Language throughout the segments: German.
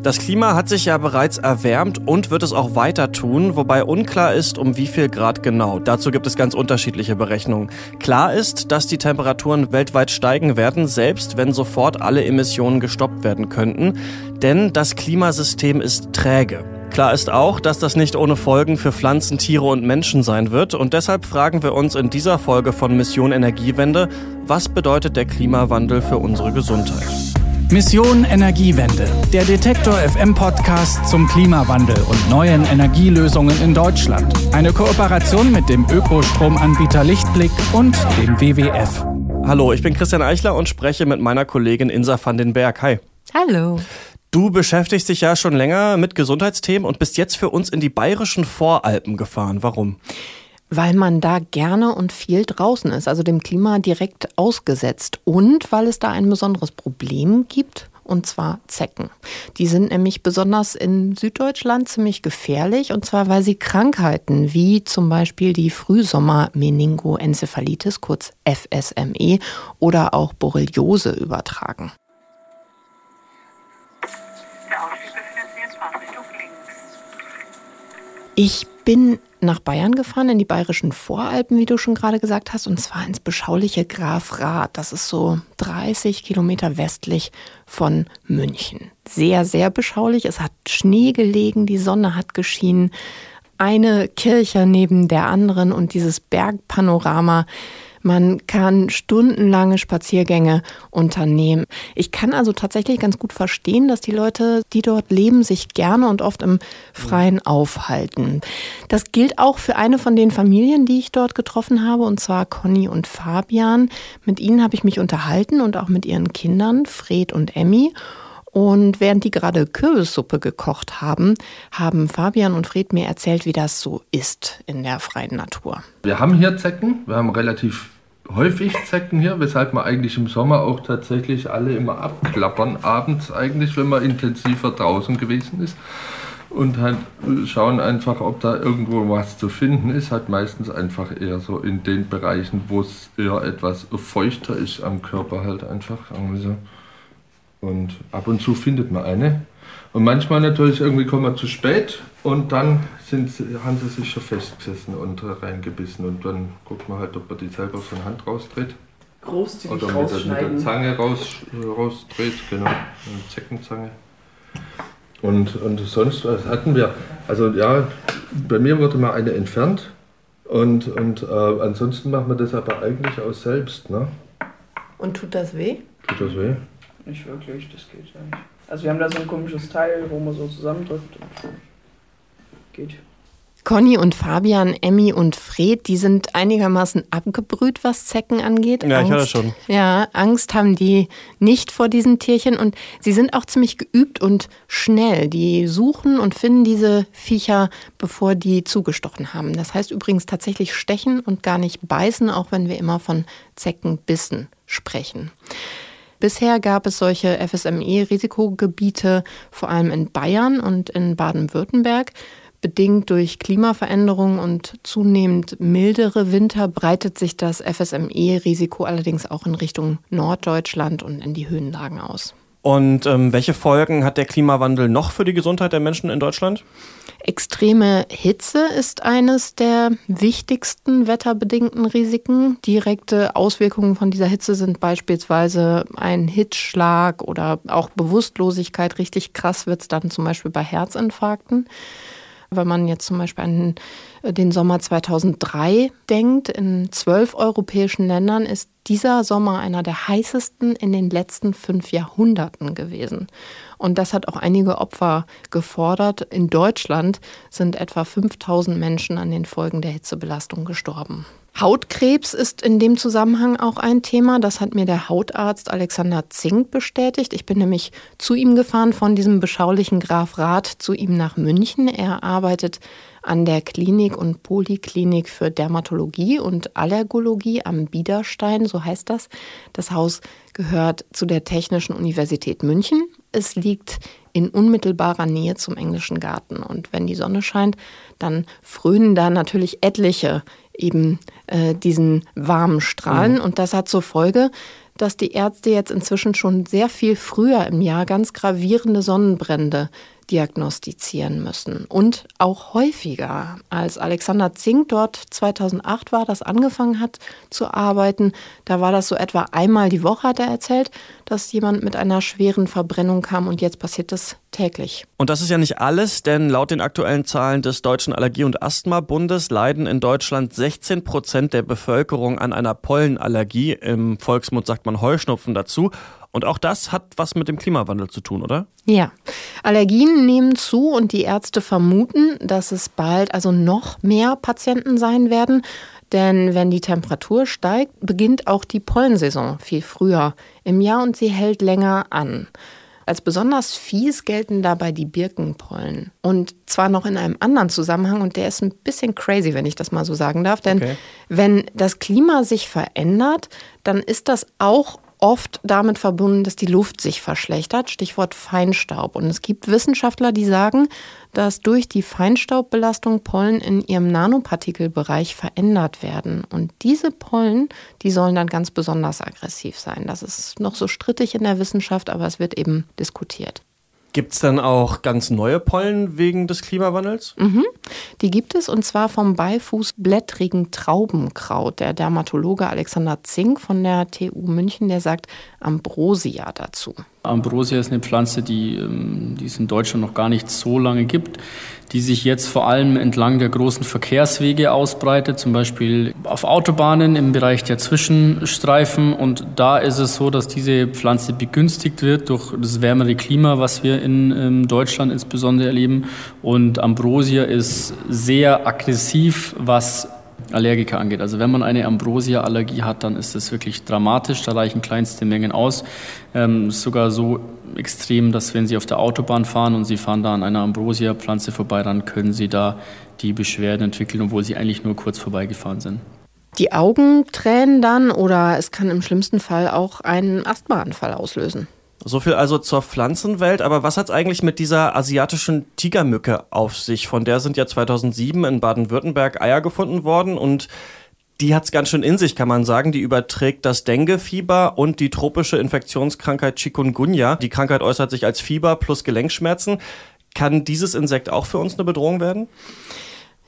Das Klima hat sich ja bereits erwärmt und wird es auch weiter tun, wobei unklar ist, um wie viel Grad genau. Dazu gibt es ganz unterschiedliche Berechnungen. Klar ist, dass die Temperaturen weltweit steigen werden, selbst wenn sofort alle Emissionen gestoppt werden könnten, denn das Klimasystem ist träge. Klar ist auch, dass das nicht ohne Folgen für Pflanzen, Tiere und Menschen sein wird und deshalb fragen wir uns in dieser Folge von Mission Energiewende, was bedeutet der Klimawandel für unsere Gesundheit? Mission Energiewende, der Detektor FM Podcast zum Klimawandel und neuen Energielösungen in Deutschland. Eine Kooperation mit dem Ökostromanbieter Lichtblick und dem WWF. Hallo, ich bin Christian Eichler und spreche mit meiner Kollegin Insa van den Berg. Hi. Hallo. Du beschäftigst dich ja schon länger mit Gesundheitsthemen und bist jetzt für uns in die bayerischen Voralpen gefahren. Warum? Weil man da gerne und viel draußen ist, also dem Klima direkt ausgesetzt. Und weil es da ein besonderes Problem gibt, und zwar Zecken. Die sind nämlich besonders in Süddeutschland ziemlich gefährlich, und zwar weil sie Krankheiten wie zum Beispiel die Frühsommer-Meningoenzephalitis, kurz FSME, oder auch Borreliose übertragen. Ich bin nach Bayern gefahren, in die bayerischen Voralpen, wie du schon gerade gesagt hast, und zwar ins beschauliche Grafrath. Das ist so 30 Kilometer westlich von München. Sehr, sehr beschaulich. Es hat Schnee gelegen, die Sonne hat geschienen. Eine Kirche neben der anderen und dieses Bergpanorama man kann stundenlange Spaziergänge unternehmen. Ich kann also tatsächlich ganz gut verstehen, dass die Leute, die dort leben, sich gerne und oft im Freien aufhalten. Das gilt auch für eine von den Familien, die ich dort getroffen habe, und zwar Conny und Fabian. Mit ihnen habe ich mich unterhalten und auch mit ihren Kindern, Fred und Emmy. Und während die gerade Kürbissuppe gekocht haben, haben Fabian und Fred mir erzählt, wie das so ist in der freien Natur. Wir haben hier Zecken, wir haben relativ häufig Zecken hier, weshalb wir eigentlich im Sommer auch tatsächlich alle immer abklappern, abends eigentlich, wenn man intensiver draußen gewesen ist. Und halt schauen einfach, ob da irgendwo was zu finden ist. Halt meistens einfach eher so in den Bereichen, wo es eher etwas feuchter ist am Körper halt einfach. So. Und ab und zu findet man eine. Und manchmal natürlich irgendwie kommen wir zu spät und dann sind sie, haben sie sich schon festgesessen und reingebissen. Und dann guckt man halt, ob man die selber von Hand rausdreht. Großzügig Oder mit, der, mit der Zange raus, rausdreht, genau, eine Zeckenzange. Und, und sonst was hatten wir, also ja, bei mir wurde mal eine entfernt und, und äh, ansonsten macht man das aber eigentlich auch selbst. Ne? Und tut das weh? Tut das weh? Nicht wirklich, das geht eigentlich. Also wir haben da so ein komisches Teil, wo man so zusammendrückt und geht. Conny und Fabian, Emmy und Fred, die sind einigermaßen abgebrüht, was Zecken angeht. Ja, Angst, ich höre das schon. Ja, Angst haben die nicht vor diesen Tierchen und sie sind auch ziemlich geübt und schnell. Die suchen und finden diese Viecher, bevor die zugestochen haben. Das heißt übrigens tatsächlich stechen und gar nicht beißen, auch wenn wir immer von Zeckenbissen sprechen. Bisher gab es solche FSME-Risikogebiete vor allem in Bayern und in Baden-Württemberg. Bedingt durch Klimaveränderungen und zunehmend mildere Winter breitet sich das FSME-Risiko allerdings auch in Richtung Norddeutschland und in die Höhenlagen aus. Und ähm, welche Folgen hat der Klimawandel noch für die Gesundheit der Menschen in Deutschland? Extreme Hitze ist eines der wichtigsten wetterbedingten Risiken. Direkte Auswirkungen von dieser Hitze sind beispielsweise ein Hitzschlag oder auch Bewusstlosigkeit. Richtig krass wird es dann zum Beispiel bei Herzinfarkten. Wenn man jetzt zum Beispiel an den Sommer 2003 denkt, in zwölf europäischen Ländern ist dieser Sommer einer der heißesten in den letzten fünf Jahrhunderten gewesen. Und das hat auch einige Opfer gefordert. In Deutschland sind etwa 5000 Menschen an den Folgen der Hitzebelastung gestorben. Hautkrebs ist in dem Zusammenhang auch ein Thema. Das hat mir der Hautarzt Alexander Zink bestätigt. Ich bin nämlich zu ihm gefahren von diesem beschaulichen Graf Rath zu ihm nach München. Er arbeitet an der Klinik und Poliklinik für Dermatologie und Allergologie am Biederstein, so heißt das. Das Haus gehört zu der Technischen Universität München. Es liegt in unmittelbarer Nähe zum englischen Garten. Und wenn die Sonne scheint, dann frönen da natürlich etliche eben äh, diesen warmen Strahlen. Mhm. Und das hat zur Folge, dass die Ärzte jetzt inzwischen schon sehr viel früher im Jahr ganz gravierende Sonnenbrände diagnostizieren müssen und auch häufiger. Als Alexander Zink dort 2008 war, das angefangen hat zu arbeiten, da war das so etwa einmal die Woche, hat er erzählt, dass jemand mit einer schweren Verbrennung kam und jetzt passiert das täglich. Und das ist ja nicht alles, denn laut den aktuellen Zahlen des Deutschen Allergie- und Asthma-Bundes leiden in Deutschland 16 Prozent der Bevölkerung an einer Pollenallergie. Im Volksmund sagt man Heuschnupfen dazu. Und auch das hat was mit dem Klimawandel zu tun, oder? Ja, Allergien nehmen zu und die Ärzte vermuten, dass es bald also noch mehr Patienten sein werden. Denn wenn die Temperatur steigt, beginnt auch die Pollensaison viel früher im Jahr und sie hält länger an. Als besonders fies gelten dabei die Birkenpollen. Und zwar noch in einem anderen Zusammenhang und der ist ein bisschen crazy, wenn ich das mal so sagen darf. Denn okay. wenn das Klima sich verändert, dann ist das auch oft damit verbunden, dass die Luft sich verschlechtert, Stichwort Feinstaub. Und es gibt Wissenschaftler, die sagen, dass durch die Feinstaubbelastung Pollen in ihrem Nanopartikelbereich verändert werden. Und diese Pollen, die sollen dann ganz besonders aggressiv sein. Das ist noch so strittig in der Wissenschaft, aber es wird eben diskutiert. Gibt es dann auch ganz neue Pollen wegen des Klimawandels? Mhm. Die gibt es und zwar vom Beifußblättrigen Traubenkraut. Der Dermatologe Alexander Zink von der TU München, der sagt Ambrosia dazu. Ambrosia ist eine Pflanze, die, ähm, die es in Deutschland noch gar nicht so lange gibt, die sich jetzt vor allem entlang der großen Verkehrswege ausbreitet, zum Beispiel auf Autobahnen im Bereich der Zwischenstreifen. Und da ist es so, dass diese Pflanze begünstigt wird durch das wärmere Klima, was wir in ähm, Deutschland insbesondere erleben. Und Ambrosia ist sehr aggressiv, was Allergiker angeht. Also wenn man eine Ambrosia-Allergie hat, dann ist das wirklich dramatisch. Da reichen kleinste Mengen aus. Ähm, sogar so extrem, dass wenn Sie auf der Autobahn fahren und Sie fahren da an einer Ambrosia-Pflanze vorbei, dann können Sie da die Beschwerden entwickeln, obwohl Sie eigentlich nur kurz vorbeigefahren sind. Die Augen tränen dann oder es kann im schlimmsten Fall auch einen Asthmaanfall auslösen. So viel also zur Pflanzenwelt, aber was hat es eigentlich mit dieser asiatischen Tigermücke auf sich? Von der sind ja 2007 in Baden-Württemberg Eier gefunden worden und die hat es ganz schön in sich, kann man sagen. Die überträgt das Dengue-Fieber und die tropische Infektionskrankheit Chikungunya. Die Krankheit äußert sich als Fieber plus Gelenkschmerzen. Kann dieses Insekt auch für uns eine Bedrohung werden?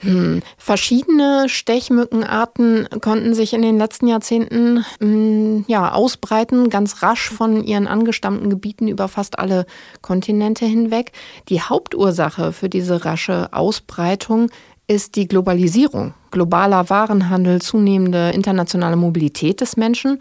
Hm. Verschiedene Stechmückenarten konnten sich in den letzten Jahrzehnten hm, ja, ausbreiten, ganz rasch von ihren angestammten Gebieten über fast alle Kontinente hinweg. Die Hauptursache für diese rasche Ausbreitung ist die Globalisierung, globaler Warenhandel, zunehmende internationale Mobilität des Menschen.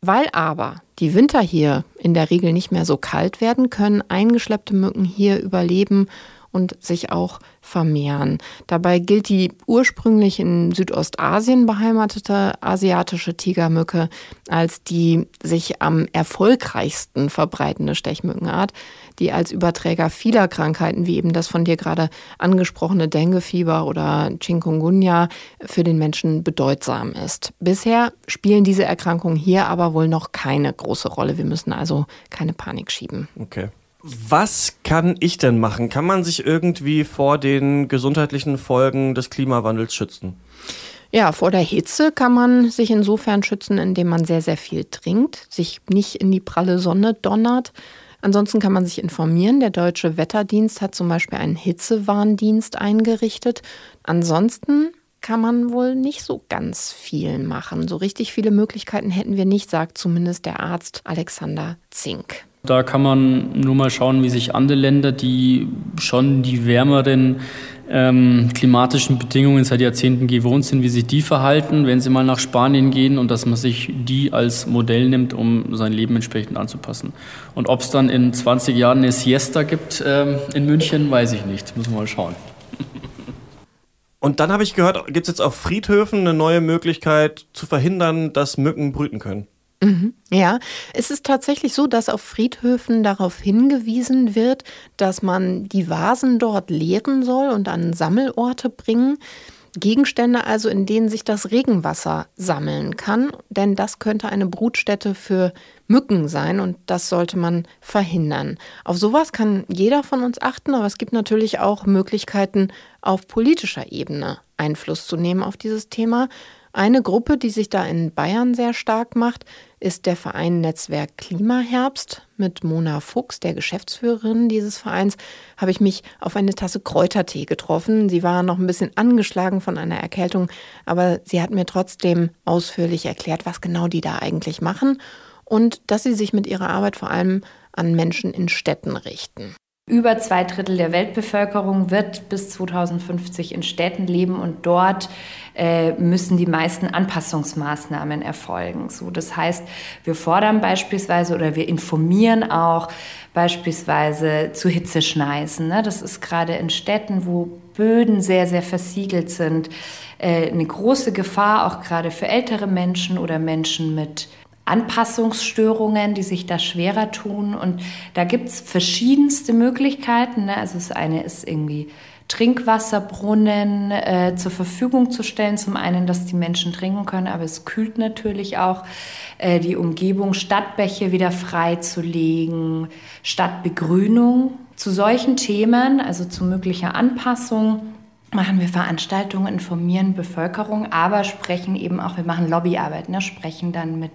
Weil aber die Winter hier in der Regel nicht mehr so kalt werden, können eingeschleppte Mücken hier überleben und sich auch vermehren. Dabei gilt die ursprünglich in Südostasien beheimatete asiatische Tigermücke als die sich am erfolgreichsten verbreitende Stechmückenart, die als Überträger vieler Krankheiten wie eben das von dir gerade angesprochene Denguefieber oder Chikungunya für den Menschen bedeutsam ist. Bisher spielen diese Erkrankungen hier aber wohl noch keine große Rolle. Wir müssen also keine Panik schieben. Okay. Was kann ich denn machen? Kann man sich irgendwie vor den gesundheitlichen Folgen des Klimawandels schützen? Ja, vor der Hitze kann man sich insofern schützen, indem man sehr, sehr viel trinkt, sich nicht in die pralle Sonne donnert. Ansonsten kann man sich informieren. Der Deutsche Wetterdienst hat zum Beispiel einen Hitzewarndienst eingerichtet. Ansonsten kann man wohl nicht so ganz viel machen. So richtig viele Möglichkeiten hätten wir nicht, sagt zumindest der Arzt Alexander Zink. Da kann man nur mal schauen, wie sich andere Länder, die schon die wärmeren ähm, klimatischen Bedingungen seit Jahrzehnten gewohnt sind, wie sich die verhalten, wenn sie mal nach Spanien gehen und dass man sich die als Modell nimmt, um sein Leben entsprechend anzupassen. Und ob es dann in 20 Jahren eine Siesta gibt ähm, in München, weiß ich nicht. Müssen wir mal schauen. Und dann habe ich gehört, gibt es jetzt auf Friedhöfen eine neue Möglichkeit zu verhindern, dass Mücken brüten können. Mhm. Ja, es ist tatsächlich so, dass auf Friedhöfen darauf hingewiesen wird, dass man die Vasen dort leeren soll und an Sammelorte bringen. Gegenstände also, in denen sich das Regenwasser sammeln kann, denn das könnte eine Brutstätte für Mücken sein und das sollte man verhindern. Auf sowas kann jeder von uns achten, aber es gibt natürlich auch Möglichkeiten auf politischer Ebene Einfluss zu nehmen auf dieses Thema. Eine Gruppe, die sich da in Bayern sehr stark macht, ist der Verein Netzwerk Klimaherbst. Mit Mona Fuchs, der Geschäftsführerin dieses Vereins, habe ich mich auf eine Tasse Kräutertee getroffen. Sie war noch ein bisschen angeschlagen von einer Erkältung, aber sie hat mir trotzdem ausführlich erklärt, was genau die da eigentlich machen und dass sie sich mit ihrer Arbeit vor allem an Menschen in Städten richten. Über zwei Drittel der Weltbevölkerung wird bis 2050 in Städten leben und dort äh, müssen die meisten Anpassungsmaßnahmen erfolgen. So, das heißt, wir fordern beispielsweise oder wir informieren auch beispielsweise zu Hitzeschneisen. Ne? Das ist gerade in Städten, wo Böden sehr, sehr versiegelt sind, äh, eine große Gefahr, auch gerade für ältere Menschen oder Menschen mit Anpassungsstörungen, die sich da schwerer tun. Und da gibt es verschiedenste Möglichkeiten. Ne? Also das eine ist irgendwie Trinkwasserbrunnen äh, zur Verfügung zu stellen. Zum einen, dass die Menschen trinken können, aber es kühlt natürlich auch äh, die Umgebung, Stadtbäche wieder freizulegen, Stadtbegrünung. Zu solchen Themen, also zu möglicher Anpassung, machen wir Veranstaltungen, informieren Bevölkerung, aber sprechen eben auch, wir machen Lobbyarbeit, ne, sprechen dann mit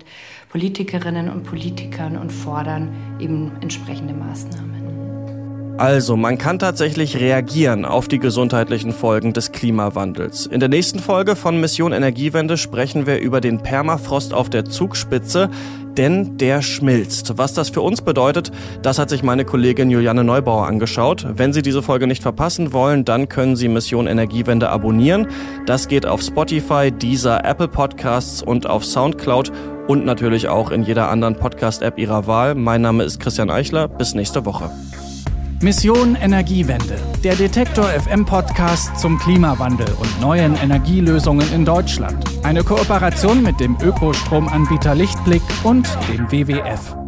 Politikerinnen und Politikern und fordern eben entsprechende Maßnahmen. Also, man kann tatsächlich reagieren auf die gesundheitlichen Folgen des Klimawandels. In der nächsten Folge von Mission Energiewende sprechen wir über den Permafrost auf der Zugspitze, denn der schmilzt. Was das für uns bedeutet, das hat sich meine Kollegin Juliane Neubauer angeschaut. Wenn Sie diese Folge nicht verpassen wollen, dann können Sie Mission Energiewende abonnieren. Das geht auf Spotify, Deezer, Apple Podcasts und auf Soundcloud und natürlich auch in jeder anderen Podcast-App Ihrer Wahl. Mein Name ist Christian Eichler. Bis nächste Woche. Mission Energiewende, der Detektor FM Podcast zum Klimawandel und neuen Energielösungen in Deutschland. Eine Kooperation mit dem Ökostromanbieter Lichtblick und dem WWF.